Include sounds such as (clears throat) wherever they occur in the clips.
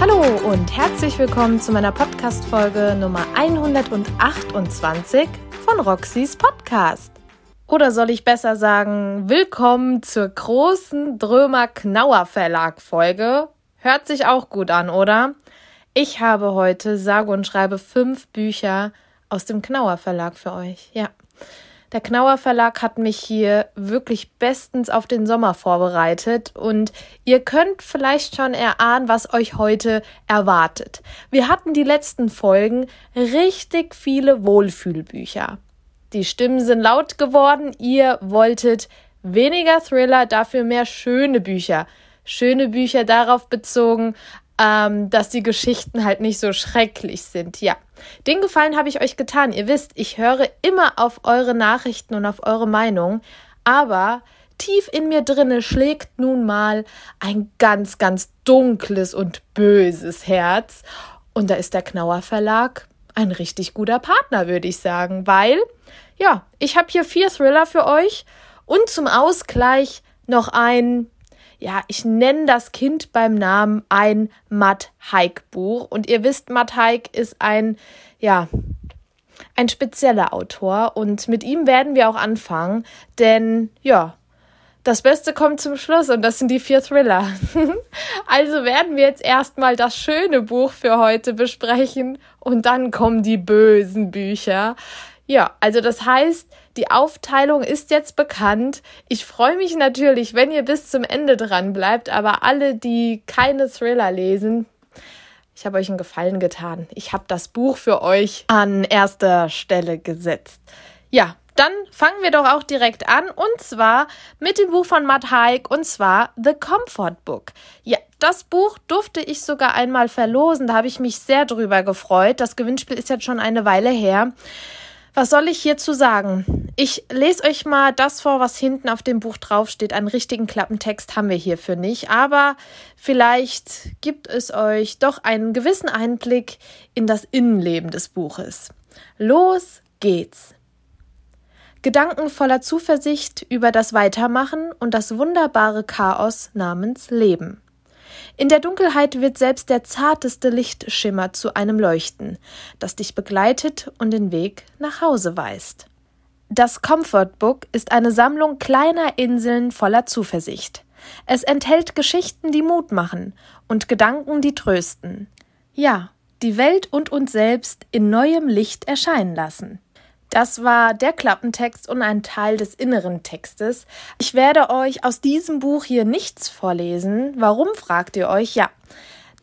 Hallo und herzlich willkommen zu meiner Podcast-Folge Nummer 128 von Roxys Podcast. Oder soll ich besser sagen, willkommen zur großen Drömer Knauer Verlag Folge. Hört sich auch gut an, oder? Ich habe heute sage und schreibe fünf Bücher aus dem Knauer Verlag für euch. Ja. Der Knauer Verlag hat mich hier wirklich bestens auf den Sommer vorbereitet und ihr könnt vielleicht schon erahnen, was euch heute erwartet. Wir hatten die letzten Folgen richtig viele Wohlfühlbücher. Die Stimmen sind laut geworden, ihr wolltet weniger Thriller, dafür mehr schöne Bücher. Schöne Bücher darauf bezogen, ähm, dass die Geschichten halt nicht so schrecklich sind. Ja, den Gefallen habe ich euch getan. Ihr wisst, ich höre immer auf eure Nachrichten und auf eure Meinung, aber tief in mir drinne schlägt nun mal ein ganz, ganz dunkles und böses Herz. Und da ist der Knauer Verlag ein richtig guter Partner, würde ich sagen, weil, ja, ich habe hier vier Thriller für euch und zum Ausgleich noch ein ja, ich nenne das Kind beim Namen ein Matt Haig Buch. Und ihr wisst, Matt Haig ist ein, ja, ein spezieller Autor. Und mit ihm werden wir auch anfangen, denn, ja, das Beste kommt zum Schluss und das sind die vier Thriller. (laughs) also werden wir jetzt erstmal das schöne Buch für heute besprechen und dann kommen die bösen Bücher. Ja, also das heißt, die Aufteilung ist jetzt bekannt. Ich freue mich natürlich, wenn ihr bis zum Ende dran bleibt, aber alle, die keine Thriller lesen, ich habe euch einen Gefallen getan. Ich habe das Buch für euch an erster Stelle gesetzt. Ja, dann fangen wir doch auch direkt an und zwar mit dem Buch von Matt Haig und zwar The Comfort Book. Ja, das Buch durfte ich sogar einmal verlosen. Da habe ich mich sehr drüber gefreut. Das Gewinnspiel ist jetzt schon eine Weile her. Was soll ich hierzu sagen? Ich lese euch mal das vor, was hinten auf dem Buch draufsteht. Einen richtigen Klappentext haben wir hierfür nicht, aber vielleicht gibt es euch doch einen gewissen Einblick in das Innenleben des Buches. Los geht's! Gedanken voller Zuversicht über das Weitermachen und das wunderbare Chaos namens Leben. In der Dunkelheit wird selbst der zarteste Lichtschimmer zu einem Leuchten, das dich begleitet und den Weg nach Hause weist. Das Comfort Book ist eine Sammlung kleiner Inseln voller Zuversicht. Es enthält Geschichten, die Mut machen und Gedanken, die trösten. Ja, die Welt und uns selbst in neuem Licht erscheinen lassen. Das war der Klappentext und ein Teil des inneren Textes. Ich werde euch aus diesem Buch hier nichts vorlesen. Warum fragt ihr euch? Ja,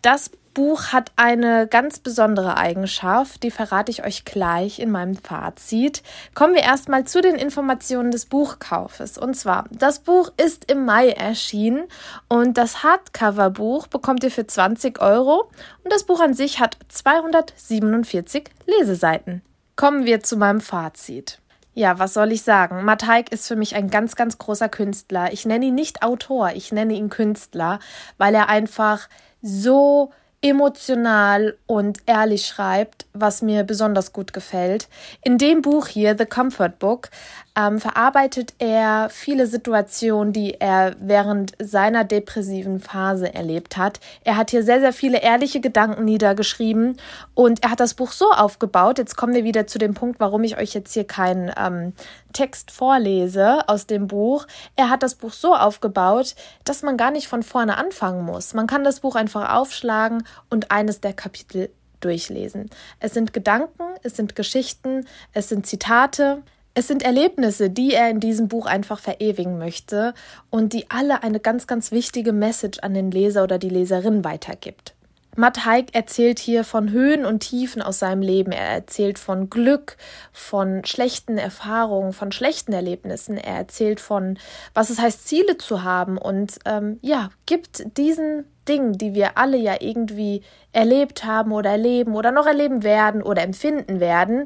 das Buch hat eine ganz besondere Eigenschaft, die verrate ich euch gleich in meinem Fazit. Kommen wir erstmal zu den Informationen des Buchkaufes. Und zwar, das Buch ist im Mai erschienen und das Hardcover-Buch bekommt ihr für 20 Euro und das Buch an sich hat 247 Leseseiten. Kommen wir zu meinem Fazit. Ja, was soll ich sagen? Mateik ist für mich ein ganz, ganz großer Künstler. Ich nenne ihn nicht Autor, ich nenne ihn Künstler, weil er einfach so emotional und ehrlich schreibt, was mir besonders gut gefällt. In dem Buch hier, The Comfort Book, ähm, verarbeitet er viele Situationen, die er während seiner depressiven Phase erlebt hat. Er hat hier sehr, sehr viele ehrliche Gedanken niedergeschrieben und er hat das Buch so aufgebaut. Jetzt kommen wir wieder zu dem Punkt, warum ich euch jetzt hier keinen ähm, Text vorlese aus dem Buch. Er hat das Buch so aufgebaut, dass man gar nicht von vorne anfangen muss. Man kann das Buch einfach aufschlagen und eines der Kapitel durchlesen. Es sind Gedanken, es sind Geschichten, es sind Zitate, es sind Erlebnisse, die er in diesem Buch einfach verewigen möchte und die alle eine ganz, ganz wichtige Message an den Leser oder die Leserin weitergibt. Matt Haig erzählt hier von Höhen und Tiefen aus seinem Leben. Er erzählt von Glück, von schlechten Erfahrungen, von schlechten Erlebnissen. Er erzählt von, was es heißt, Ziele zu haben und ähm, ja, gibt diesen Dingen, die wir alle ja irgendwie erlebt haben oder erleben oder noch erleben werden oder empfinden werden,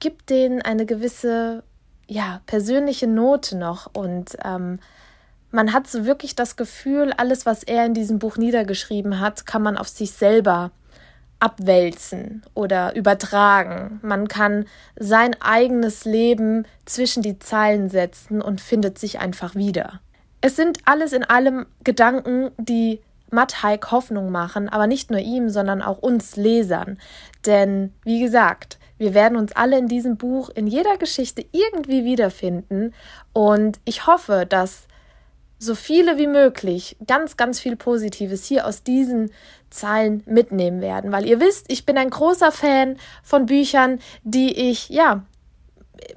gibt denen eine gewisse, ja, persönliche Note noch und ähm, man hat so wirklich das Gefühl, alles, was er in diesem Buch niedergeschrieben hat, kann man auf sich selber abwälzen oder übertragen. Man kann sein eigenes Leben zwischen die Zeilen setzen und findet sich einfach wieder. Es sind alles in allem Gedanken, die Matt Haig Hoffnung machen, aber nicht nur ihm, sondern auch uns Lesern. Denn, wie gesagt, wir werden uns alle in diesem Buch, in jeder Geschichte irgendwie wiederfinden. Und ich hoffe, dass so viele wie möglich ganz, ganz viel Positives hier aus diesen Zeilen mitnehmen werden. Weil ihr wisst, ich bin ein großer Fan von Büchern, die ich, ja,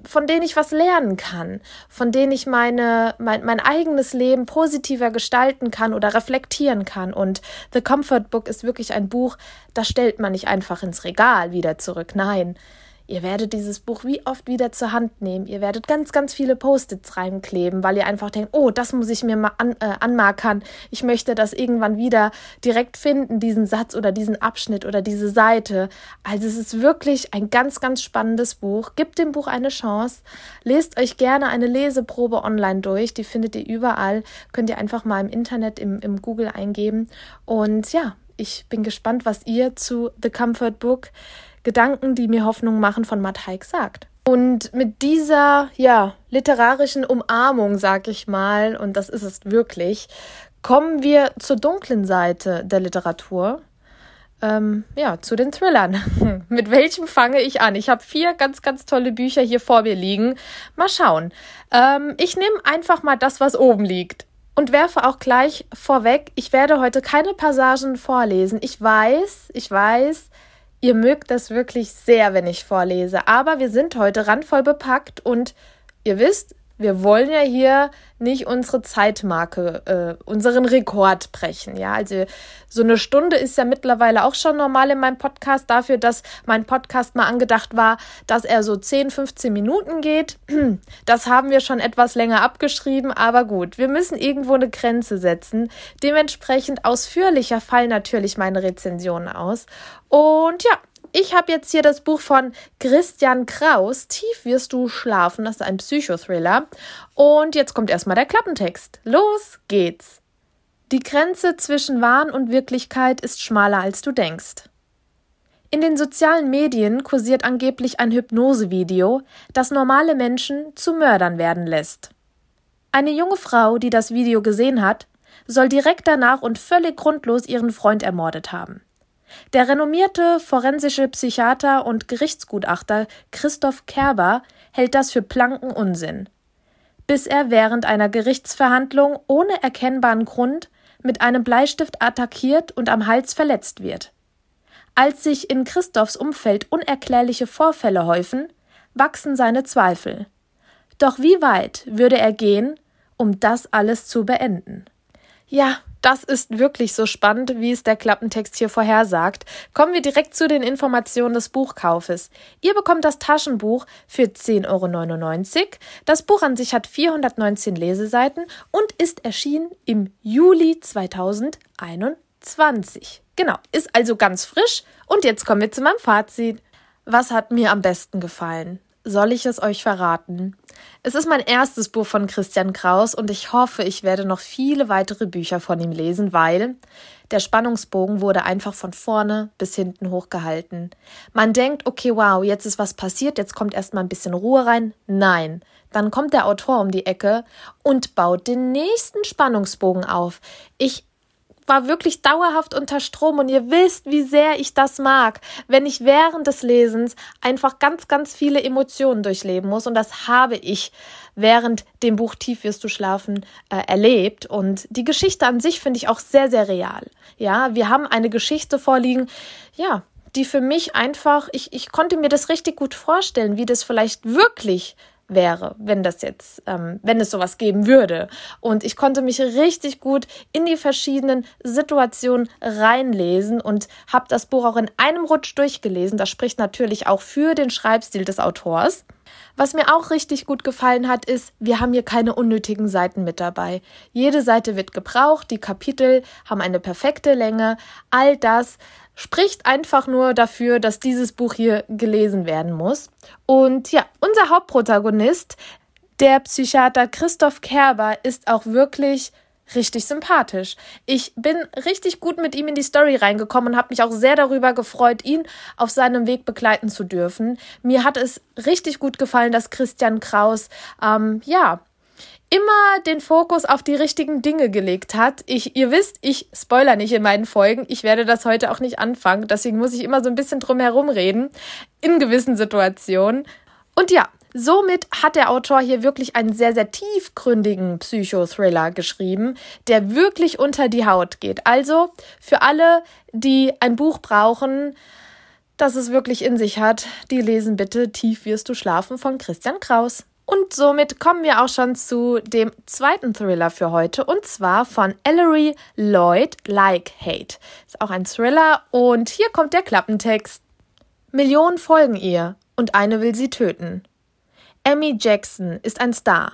von denen ich was lernen kann, von denen ich meine, mein, mein eigenes Leben positiver gestalten kann oder reflektieren kann. Und The Comfort Book ist wirklich ein Buch, das stellt man nicht einfach ins Regal wieder zurück. Nein, Ihr werdet dieses Buch wie oft wieder zur Hand nehmen. Ihr werdet ganz, ganz viele Post-its reinkleben, weil ihr einfach denkt, oh, das muss ich mir mal an, äh, anmarkern. Ich möchte das irgendwann wieder direkt finden, diesen Satz oder diesen Abschnitt oder diese Seite. Also es ist wirklich ein ganz, ganz spannendes Buch. Gebt dem Buch eine Chance. Lest euch gerne eine Leseprobe online durch. Die findet ihr überall. Könnt ihr einfach mal im Internet, im, im Google eingeben. Und ja, ich bin gespannt, was ihr zu The Comfort Book Gedanken, die mir Hoffnung machen, von Matt Haig sagt. Und mit dieser, ja, literarischen Umarmung, sag ich mal, und das ist es wirklich, kommen wir zur dunklen Seite der Literatur. Ähm, ja, zu den Thrillern. (laughs) Mit welchem fange ich an? Ich habe vier ganz, ganz tolle Bücher hier vor mir liegen. Mal schauen. Ähm, ich nehme einfach mal das, was oben liegt. Und werfe auch gleich vorweg, ich werde heute keine Passagen vorlesen. Ich weiß, ich weiß, Ihr mögt das wirklich sehr, wenn ich vorlese, aber wir sind heute randvoll bepackt und ihr wisst, wir wollen ja hier nicht unsere Zeitmarke, äh, unseren Rekord brechen. Ja, also so eine Stunde ist ja mittlerweile auch schon normal in meinem Podcast dafür, dass mein Podcast mal angedacht war, dass er so 10, 15 Minuten geht. (clears throat) Das haben wir schon etwas länger abgeschrieben, aber gut, wir müssen irgendwo eine Grenze setzen. Dementsprechend ausführlicher fallen natürlich meine Rezensionen aus. Und ja, ich habe jetzt hier das Buch von Christian Kraus, Tief wirst du schlafen. Das ist ein Psychothriller. Und jetzt kommt erstmal der Klappentext. Los geht's. Die Grenze zwischen Wahn und Wirklichkeit ist schmaler als du denkst. In den sozialen Medien kursiert angeblich ein Hypnosevideo, das normale Menschen zu Mördern werden lässt. Eine junge Frau, die das Video gesehen hat, soll direkt danach und völlig grundlos ihren Freund ermordet haben. Der renommierte forensische Psychiater und Gerichtsgutachter Christoph Kerber hält das für blanken Unsinn. Bis er während einer Gerichtsverhandlung ohne erkennbaren Grund mit einem Bleistift attackiert und am Hals verletzt wird. Als sich in Christophs Umfeld unerklärliche Vorfälle häufen, wachsen seine Zweifel. Doch wie weit würde er gehen, um das alles zu beenden? Ja, das ist wirklich so spannend, wie es der Klappentext hier vorhersagt. Kommen wir direkt zu den Informationen des Buchkaufes. Ihr bekommt das Taschenbuch für 10,99 Euro. Das Buch an sich hat 419 Leseseiten und ist erschienen im Juli 2021. Genau, ist also ganz frisch. Und jetzt kommen wir zu meinem Fazit. Was hat mir am besten gefallen? Soll ich es euch verraten? Es ist mein erstes Buch von Christian Kraus und ich hoffe, ich werde noch viele weitere Bücher von ihm lesen, weil der Spannungsbogen wurde einfach von vorne bis hinten hochgehalten. Man denkt, okay, wow, jetzt ist was passiert, jetzt kommt erstmal ein bisschen Ruhe rein. Nein, dann kommt der Autor um die Ecke und baut den nächsten Spannungsbogen auf. Ich war wirklich dauerhaft unter Strom und ihr wisst, wie sehr ich das mag, wenn ich während des Lesens einfach ganz, ganz viele Emotionen durchleben muss und das habe ich während dem Buch Tief wirst du schlafen äh, erlebt und die Geschichte an sich finde ich auch sehr, sehr real. Ja, wir haben eine Geschichte vorliegen, ja, die für mich einfach, ich, ich konnte mir das richtig gut vorstellen, wie das vielleicht wirklich wäre, wenn das jetzt, ähm, wenn es sowas geben würde. Und ich konnte mich richtig gut in die verschiedenen Situationen reinlesen und habe das Buch auch in einem Rutsch durchgelesen. Das spricht natürlich auch für den Schreibstil des Autors. Was mir auch richtig gut gefallen hat, ist, wir haben hier keine unnötigen Seiten mit dabei. Jede Seite wird gebraucht, die Kapitel haben eine perfekte Länge. All das spricht einfach nur dafür, dass dieses Buch hier gelesen werden muss. Und ja, unser Hauptprotagonist, der Psychiater Christoph Kerber, ist auch wirklich richtig sympathisch. Ich bin richtig gut mit ihm in die Story reingekommen und habe mich auch sehr darüber gefreut, ihn auf seinem Weg begleiten zu dürfen. Mir hat es richtig gut gefallen, dass Christian Kraus, ähm, ja, immer den Fokus auf die richtigen Dinge gelegt hat. Ich, ihr wisst, ich spoiler nicht in meinen Folgen. Ich werde das heute auch nicht anfangen. Deswegen muss ich immer so ein bisschen drum herum reden. In gewissen Situationen. Und ja, Somit hat der Autor hier wirklich einen sehr, sehr tiefgründigen Psychothriller geschrieben, der wirklich unter die Haut geht. Also für alle, die ein Buch brauchen, das es wirklich in sich hat, die lesen bitte Tief wirst du schlafen von Christian Kraus. Und somit kommen wir auch schon zu dem zweiten Thriller für heute und zwar von Ellery Lloyd Like Hate. Ist auch ein Thriller und hier kommt der Klappentext. Millionen folgen ihr und eine will sie töten. Amy Jackson ist ein Star.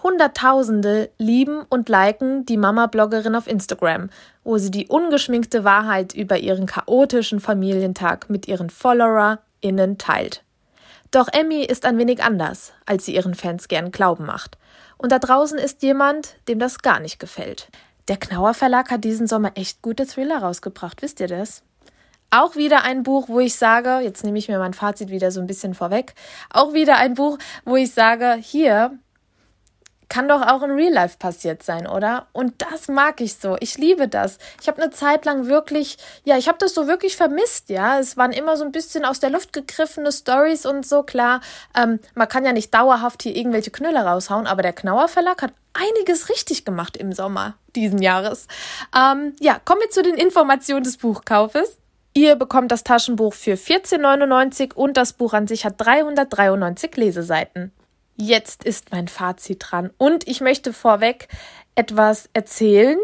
Hunderttausende lieben und liken die Mama-Bloggerin auf Instagram, wo sie die ungeschminkte Wahrheit über ihren chaotischen Familientag mit ihren FollowerInnen teilt. Doch Emmy ist ein wenig anders, als sie ihren Fans gern glauben macht. Und da draußen ist jemand, dem das gar nicht gefällt. Der Knauer Verlag hat diesen Sommer echt gute Thriller rausgebracht, wisst ihr das? Auch wieder ein Buch, wo ich sage, jetzt nehme ich mir mein Fazit wieder so ein bisschen vorweg, auch wieder ein Buch, wo ich sage, hier, kann doch auch in Real Life passiert sein, oder? Und das mag ich so. Ich liebe das. Ich habe eine Zeit lang wirklich, ja, ich habe das so wirklich vermisst, ja. Es waren immer so ein bisschen aus der Luft gegriffene Stories und so, klar. Ähm, man kann ja nicht dauerhaft hier irgendwelche Knüller raushauen, aber der Knauer Verlag hat einiges richtig gemacht im Sommer diesen Jahres. Ähm, ja, kommen wir zu den Informationen des Buchkaufes. Ihr bekommt das Taschenbuch für 14,99 und das Buch an sich hat 393 Leseseiten. Jetzt ist mein Fazit dran und ich möchte vorweg etwas erzählen,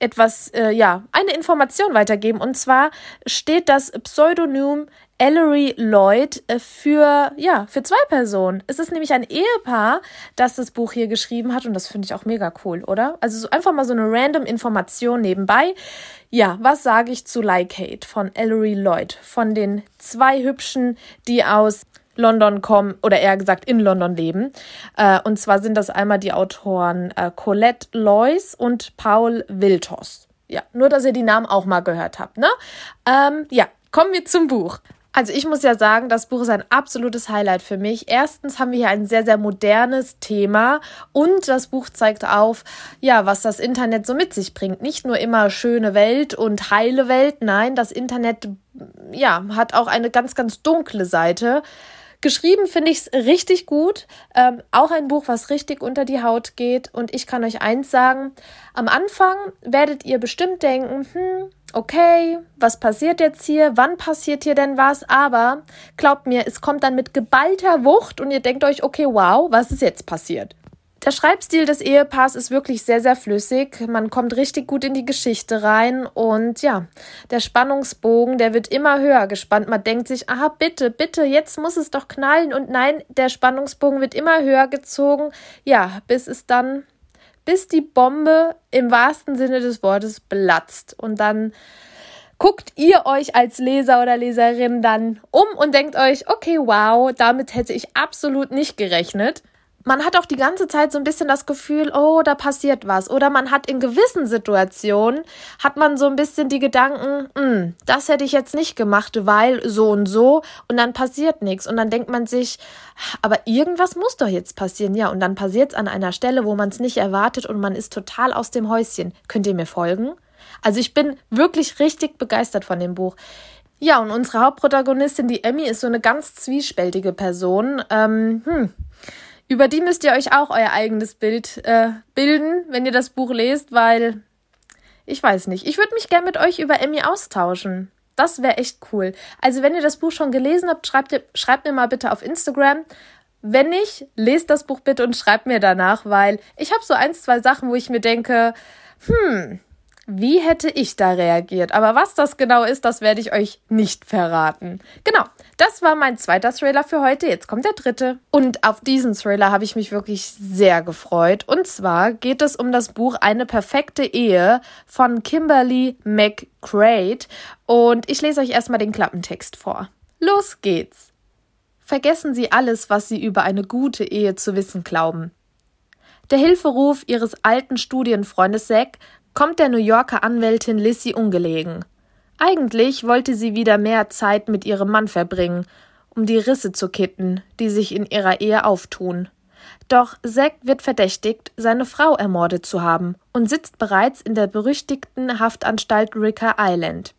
etwas, äh, ja, eine Information weitergeben. Und zwar steht das Pseudonym Ellery Lloyd äh, für, ja, für zwei Personen. Es ist nämlich ein Ehepaar, das das Buch hier geschrieben hat und das finde ich auch mega cool, oder? Also so einfach mal so eine random Information nebenbei. Ja, was sage ich zu Like Hate von Ellery Lloyd? Von den zwei Hübschen, die aus London kommen oder eher gesagt in London leben. Äh, und zwar sind das einmal die Autoren äh, Colette Lois und Paul Wiltos. Ja, nur dass ihr die Namen auch mal gehört habt, ne? Ähm, ja, kommen wir zum Buch. Also ich muss ja sagen, das Buch ist ein absolutes Highlight für mich. Erstens haben wir hier ein sehr, sehr modernes Thema und das Buch zeigt auf, ja, was das Internet so mit sich bringt. Nicht nur immer schöne Welt und heile Welt, nein, das Internet, ja, hat auch eine ganz, ganz dunkle Seite. Geschrieben finde ich es richtig gut. Ähm, auch ein Buch, was richtig unter die Haut geht. Und ich kann euch eins sagen. Am Anfang werdet ihr bestimmt denken, hm, okay, was passiert jetzt hier? Wann passiert hier denn was? Aber glaubt mir, es kommt dann mit geballter Wucht und ihr denkt euch, okay, wow, was ist jetzt passiert? Der Schreibstil des Ehepaars ist wirklich sehr, sehr flüssig. Man kommt richtig gut in die Geschichte rein und ja, der Spannungsbogen, der wird immer höher gespannt. Man denkt sich, aha, bitte, bitte, jetzt muss es doch knallen und nein, der Spannungsbogen wird immer höher gezogen. Ja, bis es dann, bis die Bombe im wahrsten Sinne des Wortes platzt und dann guckt ihr euch als Leser oder Leserin dann um und denkt euch, okay, wow, damit hätte ich absolut nicht gerechnet man hat auch die ganze Zeit so ein bisschen das Gefühl, oh, da passiert was. Oder man hat in gewissen Situationen, hat man so ein bisschen die Gedanken, hm, das hätte ich jetzt nicht gemacht, weil so und so. Und dann passiert nichts. Und dann denkt man sich, aber irgendwas muss doch jetzt passieren. Ja, und dann passiert es an einer Stelle, wo man es nicht erwartet und man ist total aus dem Häuschen. Könnt ihr mir folgen? Also ich bin wirklich richtig begeistert von dem Buch. Ja, und unsere Hauptprotagonistin, die Emmy, ist so eine ganz zwiespältige Person. Ähm, hm über die müsst ihr euch auch euer eigenes Bild äh, bilden, wenn ihr das Buch lest, weil ich weiß nicht. Ich würde mich gern mit euch über Emmy austauschen. Das wäre echt cool. Also, wenn ihr das Buch schon gelesen habt, schreibt, ihr, schreibt mir mal bitte auf Instagram. Wenn nicht, lest das Buch bitte und schreibt mir danach, weil ich habe so ein, zwei Sachen, wo ich mir denke, hm, wie hätte ich da reagiert? Aber was das genau ist, das werde ich euch nicht verraten. Genau, das war mein zweiter Thriller für heute. Jetzt kommt der dritte. Und auf diesen Thriller habe ich mich wirklich sehr gefreut. Und zwar geht es um das Buch Eine perfekte Ehe von Kimberly McCrae. Und ich lese euch erstmal den Klappentext vor. Los geht's. Vergessen Sie alles, was Sie über eine gute Ehe zu wissen glauben. Der Hilferuf ihres alten Studienfreundes Zack kommt der New Yorker Anwältin Lissy ungelegen. Eigentlich wollte sie wieder mehr Zeit mit ihrem Mann verbringen, um die Risse zu kitten, die sich in ihrer Ehe auftun. Doch Zack wird verdächtigt, seine Frau ermordet zu haben und sitzt bereits in der berüchtigten Haftanstalt Ricker Island.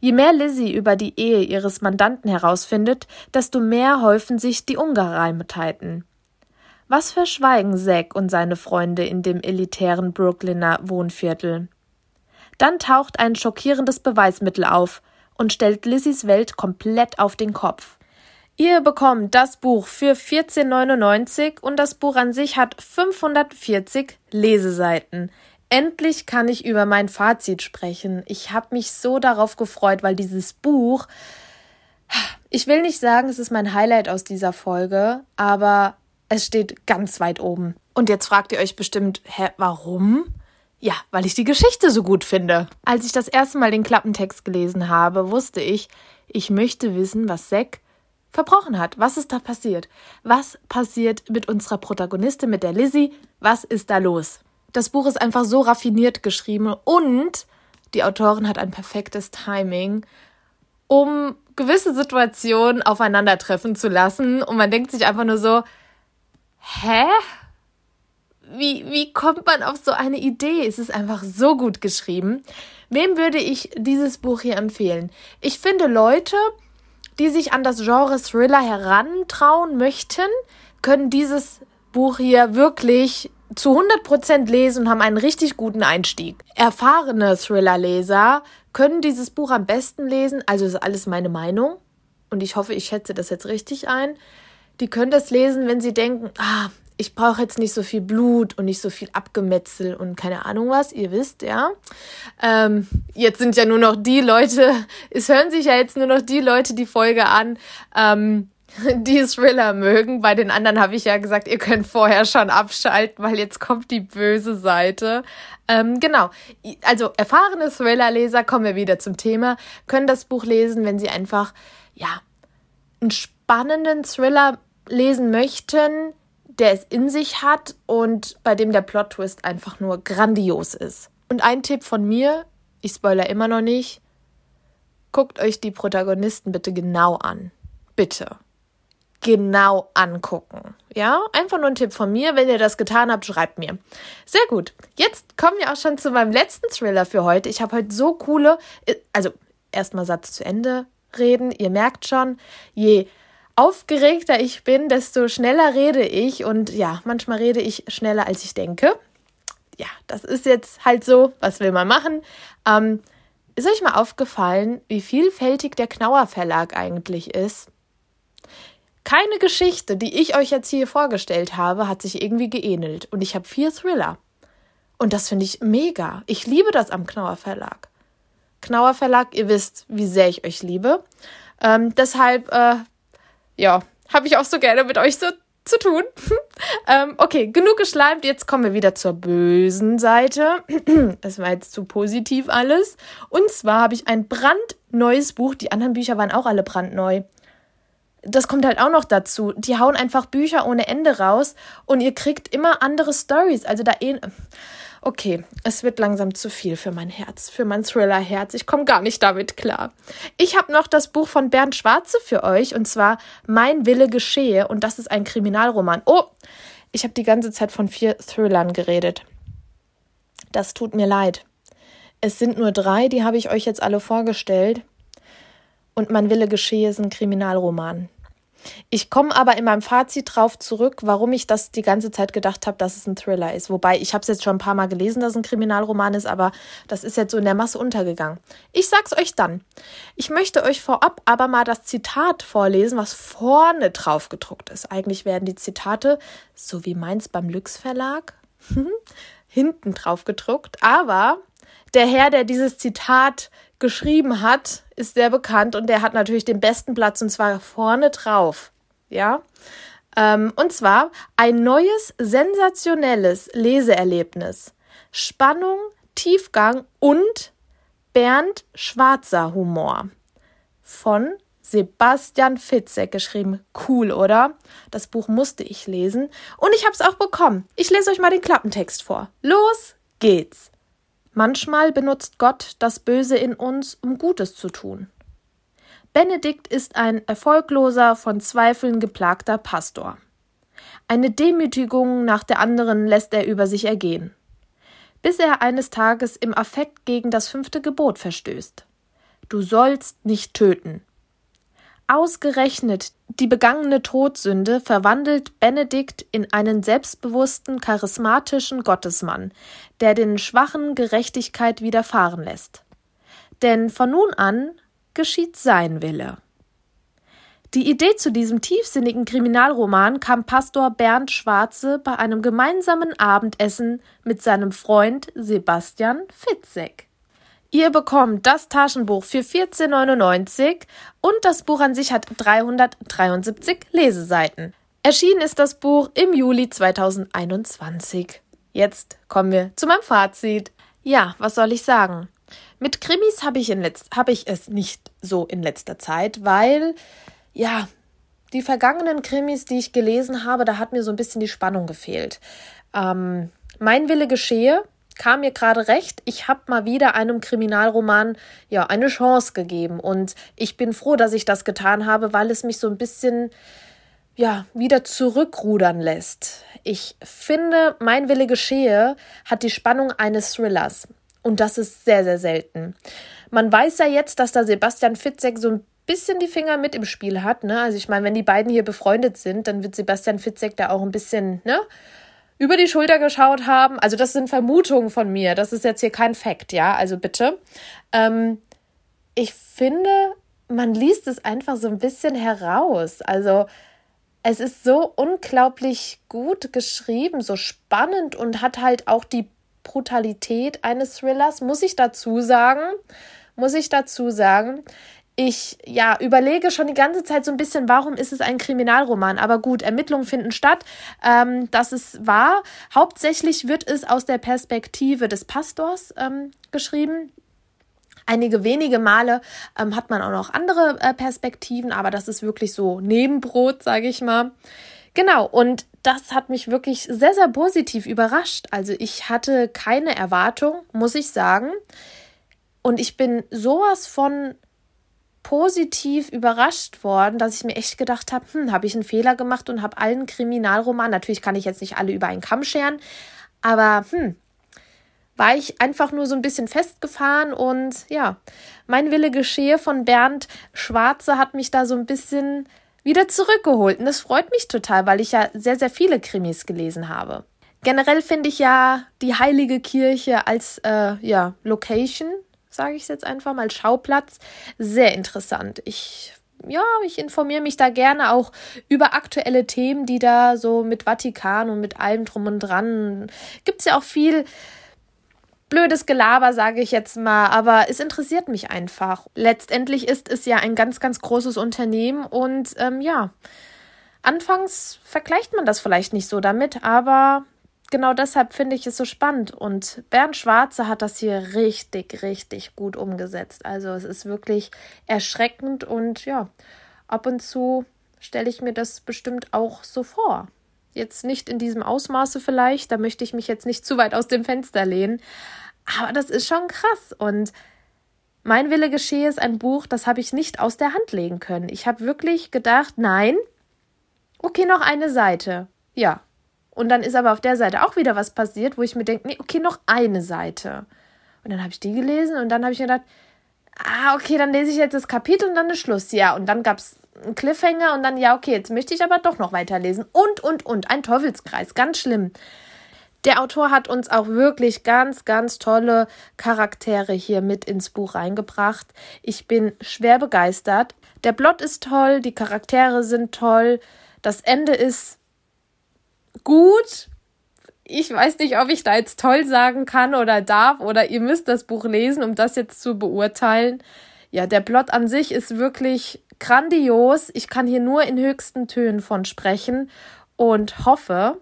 Je mehr Lizzie über die Ehe ihres Mandanten herausfindet, desto mehr häufen sich die Ungereimtheiten. Was verschweigen Zack und seine Freunde in dem elitären Brooklyner Wohnviertel? Dann taucht ein schockierendes Beweismittel auf und stellt Lizzies Welt komplett auf den Kopf. Ihr bekommt das Buch für 14,99 und das Buch an sich hat 540 Leseseiten. Endlich kann ich über mein Fazit sprechen. Ich habe mich so darauf gefreut, weil dieses Buch, ich will nicht sagen, es ist mein Highlight aus dieser Folge, aber es steht ganz weit oben. Und jetzt fragt ihr euch bestimmt, hä, warum? Ja, weil ich die Geschichte so gut finde. Als ich das erste Mal den Klappentext gelesen habe, wusste ich, ich möchte wissen, was Zack verbrochen hat. Was ist da passiert? Was passiert mit unserer Protagonistin, mit der Lizzie? Was ist da los? Das Buch ist einfach so raffiniert geschrieben und die Autorin hat ein perfektes Timing, um gewisse Situationen aufeinandertreffen zu lassen. Und man denkt sich einfach nur so, hä? Wie, wie kommt man auf so eine Idee? Es ist einfach so gut geschrieben. Wem würde ich dieses Buch hier empfehlen? Ich finde Leute, die sich an das Genre Thriller herantrauen möchten, können dieses Buch hier wirklich zu 100% lesen und haben einen richtig guten Einstieg. Erfahrene Thriller-Leser können dieses Buch am besten lesen, also ist alles meine Meinung und ich hoffe, ich schätze das jetzt richtig ein. Die können das lesen, wenn sie denken, ah, ich brauche jetzt nicht so viel Blut und nicht so viel Abgemetzel und keine Ahnung was, ihr wisst, ja. Ähm, jetzt sind ja nur noch die Leute, (laughs) es hören sich ja jetzt nur noch die Leute die Folge an, ähm, (laughs) die Thriller mögen. Bei den anderen habe ich ja gesagt, ihr könnt vorher schon abschalten, weil jetzt kommt die böse Seite. Ähm, genau. Also erfahrene Thriller-Leser, kommen wir wieder zum Thema, können das Buch lesen, wenn sie einfach, ja, einen spannenden Thriller lesen möchten, der es in sich hat und bei dem der Plot-Twist einfach nur grandios ist. Und ein Tipp von mir, ich spoiler immer noch nicht, guckt euch die Protagonisten bitte genau an. Bitte. Genau angucken. Ja, einfach nur ein Tipp von mir. Wenn ihr das getan habt, schreibt mir. Sehr gut. Jetzt kommen wir auch schon zu meinem letzten Thriller für heute. Ich habe heute so coole, also erstmal Satz zu Ende reden. Ihr merkt schon, je aufgeregter ich bin, desto schneller rede ich. Und ja, manchmal rede ich schneller, als ich denke. Ja, das ist jetzt halt so. Was will man machen? Ähm, ist euch mal aufgefallen, wie vielfältig der Knauer Verlag eigentlich ist? Keine Geschichte, die ich euch jetzt hier vorgestellt habe, hat sich irgendwie geähnelt. Und ich habe vier Thriller. Und das finde ich mega. Ich liebe das am Knauer Verlag. Knauer Verlag, ihr wisst, wie sehr ich euch liebe. Ähm, deshalb äh, ja, habe ich auch so gerne mit euch so zu tun. (laughs) ähm, okay, genug geschleimt. Jetzt kommen wir wieder zur bösen Seite. (clears throat) das war jetzt zu positiv alles. Und zwar habe ich ein brandneues Buch. Die anderen Bücher waren auch alle brandneu. Das kommt halt auch noch dazu. Die hauen einfach Bücher ohne Ende raus und ihr kriegt immer andere Stories. Also da eh okay, es wird langsam zu viel für mein Herz, für mein Thriller-Herz. Ich komme gar nicht damit klar. Ich habe noch das Buch von Bernd Schwarze für euch und zwar Mein Wille geschehe und das ist ein Kriminalroman. Oh, ich habe die ganze Zeit von vier Thrillern geredet. Das tut mir leid. Es sind nur drei, die habe ich euch jetzt alle vorgestellt. Und Mein Wille geschehe ist ein Kriminalroman. Ich komme aber in meinem Fazit drauf zurück, warum ich das die ganze Zeit gedacht habe, dass es ein Thriller ist. Wobei ich habe es jetzt schon ein paar Mal gelesen, dass es ein Kriminalroman ist, aber das ist jetzt so in der Masse untergegangen. Ich sag's euch dann. Ich möchte euch vorab aber mal das Zitat vorlesen, was vorne drauf gedruckt ist. Eigentlich werden die Zitate, so wie meins beim Lüx Verlag, (laughs) hinten drauf gedruckt, aber der Herr, der dieses Zitat geschrieben hat, ist sehr bekannt und der hat natürlich den besten Platz und zwar vorne drauf. Ja. Ähm, und zwar ein neues, sensationelles Leseerlebnis. Spannung, Tiefgang und Bernd Schwarzer Humor. Von Sebastian Fitzek geschrieben. Cool, oder? Das Buch musste ich lesen und ich habe es auch bekommen. Ich lese euch mal den Klappentext vor. Los geht's. Manchmal benutzt Gott das Böse in uns, um Gutes zu tun. Benedikt ist ein erfolgloser, von Zweifeln geplagter Pastor. Eine Demütigung nach der anderen lässt er über sich ergehen, bis er eines Tages im Affekt gegen das fünfte Gebot verstößt. Du sollst nicht töten. Ausgerechnet die begangene Todsünde verwandelt Benedikt in einen selbstbewussten, charismatischen Gottesmann, der den Schwachen Gerechtigkeit widerfahren lässt. Denn von nun an geschieht sein Wille. Die Idee zu diesem tiefsinnigen Kriminalroman kam Pastor Bernd Schwarze bei einem gemeinsamen Abendessen mit seinem Freund Sebastian Fitzek. Ihr bekommt das Taschenbuch für 14,99 und das Buch an sich hat 373 Leseseiten. Erschienen ist das Buch im Juli 2021. Jetzt kommen wir zu meinem Fazit. Ja, was soll ich sagen? Mit Krimis habe ich, hab ich es nicht so in letzter Zeit, weil ja, die vergangenen Krimis, die ich gelesen habe, da hat mir so ein bisschen die Spannung gefehlt. Ähm, mein Wille geschehe kam mir gerade recht. Ich habe mal wieder einem Kriminalroman ja eine Chance gegeben und ich bin froh, dass ich das getan habe, weil es mich so ein bisschen ja wieder zurückrudern lässt. Ich finde, mein Wille geschehe hat die Spannung eines Thrillers und das ist sehr sehr selten. Man weiß ja jetzt, dass da Sebastian Fitzek so ein bisschen die Finger mit im Spiel hat. Ne? Also ich meine, wenn die beiden hier befreundet sind, dann wird Sebastian Fitzek da auch ein bisschen ne, über die Schulter geschaut haben. Also das sind Vermutungen von mir. Das ist jetzt hier kein Fakt, ja. Also bitte. Ähm, ich finde, man liest es einfach so ein bisschen heraus. Also es ist so unglaublich gut geschrieben, so spannend und hat halt auch die Brutalität eines Thrillers, muss ich dazu sagen. Muss ich dazu sagen ich ja überlege schon die ganze Zeit so ein bisschen, warum ist es ein Kriminalroman? Aber gut, Ermittlungen finden statt. Ähm, das ist wahr. Hauptsächlich wird es aus der Perspektive des Pastors ähm, geschrieben. Einige wenige Male ähm, hat man auch noch andere äh, Perspektiven, aber das ist wirklich so Nebenbrot, sage ich mal. Genau, und das hat mich wirklich sehr, sehr positiv überrascht. Also ich hatte keine Erwartung, muss ich sagen. Und ich bin sowas von positiv überrascht worden, dass ich mir echt gedacht habe, hm, habe ich einen Fehler gemacht und habe allen Kriminalromanen, natürlich kann ich jetzt nicht alle über einen Kamm scheren, aber hm, war ich einfach nur so ein bisschen festgefahren und ja, mein Wille geschehe von Bernd Schwarze hat mich da so ein bisschen wieder zurückgeholt und das freut mich total, weil ich ja sehr, sehr viele Krimis gelesen habe. Generell finde ich ja die Heilige Kirche als äh, ja, Location sage ich es jetzt einfach mal, Schauplatz, sehr interessant. Ich ja, ich informiere mich da gerne auch über aktuelle Themen, die da so mit Vatikan und mit allem drum und dran. Gibt es ja auch viel blödes Gelaber, sage ich jetzt mal, aber es interessiert mich einfach. Letztendlich ist es ja ein ganz, ganz großes Unternehmen und ähm, ja, anfangs vergleicht man das vielleicht nicht so damit, aber genau deshalb finde ich es so spannend. Und Bernd Schwarze hat das hier richtig, richtig gut umgesetzt. Also es ist wirklich erschreckend und ja, ab und zu stelle ich mir das bestimmt auch so vor. Jetzt nicht in diesem Ausmaße vielleicht, da möchte ich mich jetzt nicht zu weit aus dem Fenster lehnen, aber das ist schon krass und mein Wille geschehe ist ein Buch, das habe ich nicht aus der Hand legen können. Ich habe wirklich gedacht, nein, okay, noch eine Seite. Ja, und dann ist aber auf der Seite auch wieder was passiert, wo ich mir denke, nee, okay, noch eine Seite. Und dann habe ich die gelesen und dann habe ich mir gedacht, ah, okay, dann lese ich jetzt das Kapitel und dann ist Schluss. Ja, und dann gab es einen Cliffhanger und dann, ja, okay, jetzt möchte ich aber doch noch weiterlesen. Und, und, und. Ein Teufelskreis. Ganz schlimm. Der Autor hat uns auch wirklich ganz, ganz tolle Charaktere hier mit ins Buch reingebracht. Ich bin schwer begeistert. Der Plot ist toll, die Charaktere sind toll. Das Ende ist gut. Ich weiß nicht, ob ich da jetzt toll sagen kann oder darf oder ihr müsst das Buch lesen, um das jetzt zu beurteilen. Ja, der Plot an sich ist wirklich grandios. Ich kann hier nur in höchsten Tönen von sprechen und hoffe,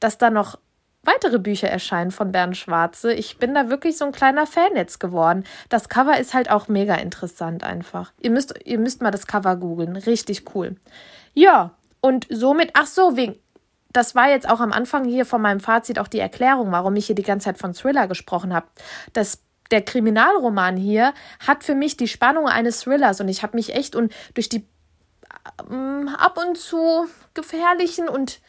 dass da noch weitere Bücher erscheinen von Bernd Schwarze. Ich bin da wirklich so ein kleiner Fan jetzt geworden. Das Cover ist halt auch mega interessant einfach. Ihr müsst, ihr müsst mal das Cover googeln. Richtig cool. Ja, und somit, ach so, wegen, das war jetzt auch am Anfang hier von meinem Fazit auch die Erklärung, warum ich hier die ganze Zeit von Thriller gesprochen habe. Das der Kriminalroman hier hat für mich die Spannung eines Thrillers und ich habe mich echt und durch die ähm, ab und zu gefährlichen und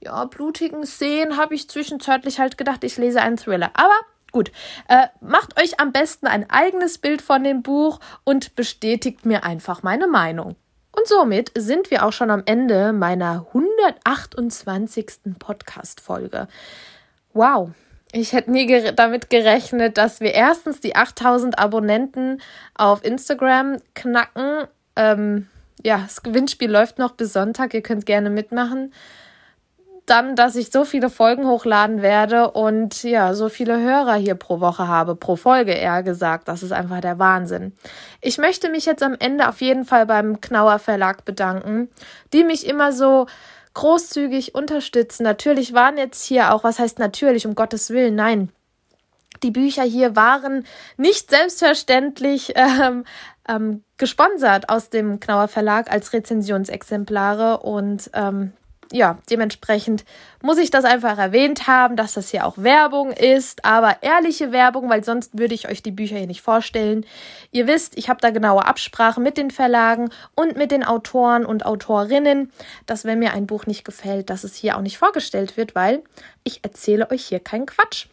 ja, blutigen Szenen habe ich zwischenzeitlich halt gedacht, ich lese einen Thriller. Aber Gut, äh, macht euch am besten ein eigenes Bild von dem Buch und bestätigt mir einfach meine Meinung. Und somit sind wir auch schon am Ende meiner 128. Podcast-Folge. Wow, ich hätte nie ger damit gerechnet, dass wir erstens die 8000 Abonnenten auf Instagram knacken. Ähm, ja, das Gewinnspiel läuft noch bis Sonntag. Ihr könnt gerne mitmachen dann, dass ich so viele Folgen hochladen werde und ja, so viele Hörer hier pro Woche habe, pro Folge eher gesagt. Das ist einfach der Wahnsinn. Ich möchte mich jetzt am Ende auf jeden Fall beim Knauer Verlag bedanken, die mich immer so großzügig unterstützen. Natürlich waren jetzt hier auch, was heißt natürlich, um Gottes Willen, nein. Die Bücher hier waren nicht selbstverständlich ähm, ähm, gesponsert aus dem Knauer Verlag als Rezensionsexemplare und ähm, ja, dementsprechend muss ich das einfach erwähnt haben, dass das hier auch Werbung ist, aber ehrliche Werbung, weil sonst würde ich euch die Bücher hier nicht vorstellen. Ihr wisst, ich habe da genaue Absprachen mit den Verlagen und mit den Autoren und Autorinnen, dass wenn mir ein Buch nicht gefällt, dass es hier auch nicht vorgestellt wird, weil ich erzähle euch hier keinen Quatsch.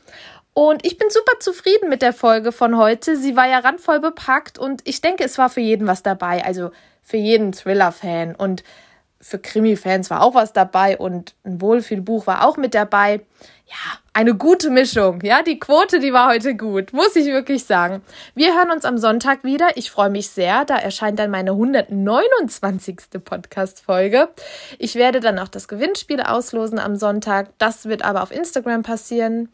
Und ich bin super zufrieden mit der Folge von heute. Sie war ja randvoll bepackt und ich denke, es war für jeden was dabei. Also für jeden Thriller-Fan. Und für Krimi-Fans war auch was dabei und ein Wohlfühlbuch war auch mit dabei. Ja, eine gute Mischung. Ja, die Quote, die war heute gut, muss ich wirklich sagen. Wir hören uns am Sonntag wieder. Ich freue mich sehr. Da erscheint dann meine 129. Podcast-Folge. Ich werde dann auch das Gewinnspiel auslosen am Sonntag. Das wird aber auf Instagram passieren.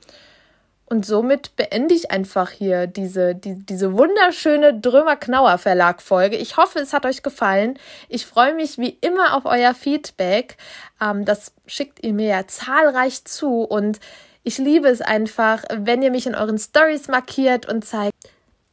Und somit beende ich einfach hier diese, die, diese wunderschöne Drömer-Knauer Verlag-Folge. Ich hoffe, es hat euch gefallen. Ich freue mich wie immer auf euer Feedback. Ähm, das schickt ihr mir ja zahlreich zu und ich liebe es einfach, wenn ihr mich in euren Stories markiert und zeigt,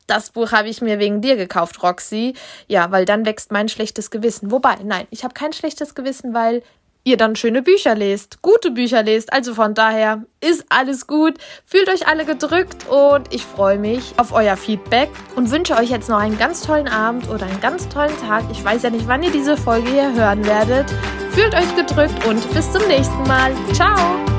das Buch habe ich mir wegen dir gekauft, Roxy. Ja, weil dann wächst mein schlechtes Gewissen. Wobei, nein, ich habe kein schlechtes Gewissen, weil ihr dann schöne Bücher lest, gute Bücher lest. Also von daher ist alles gut. Fühlt euch alle gedrückt und ich freue mich auf euer Feedback und wünsche euch jetzt noch einen ganz tollen Abend oder einen ganz tollen Tag. Ich weiß ja nicht, wann ihr diese Folge hier hören werdet. Fühlt euch gedrückt und bis zum nächsten Mal. Ciao!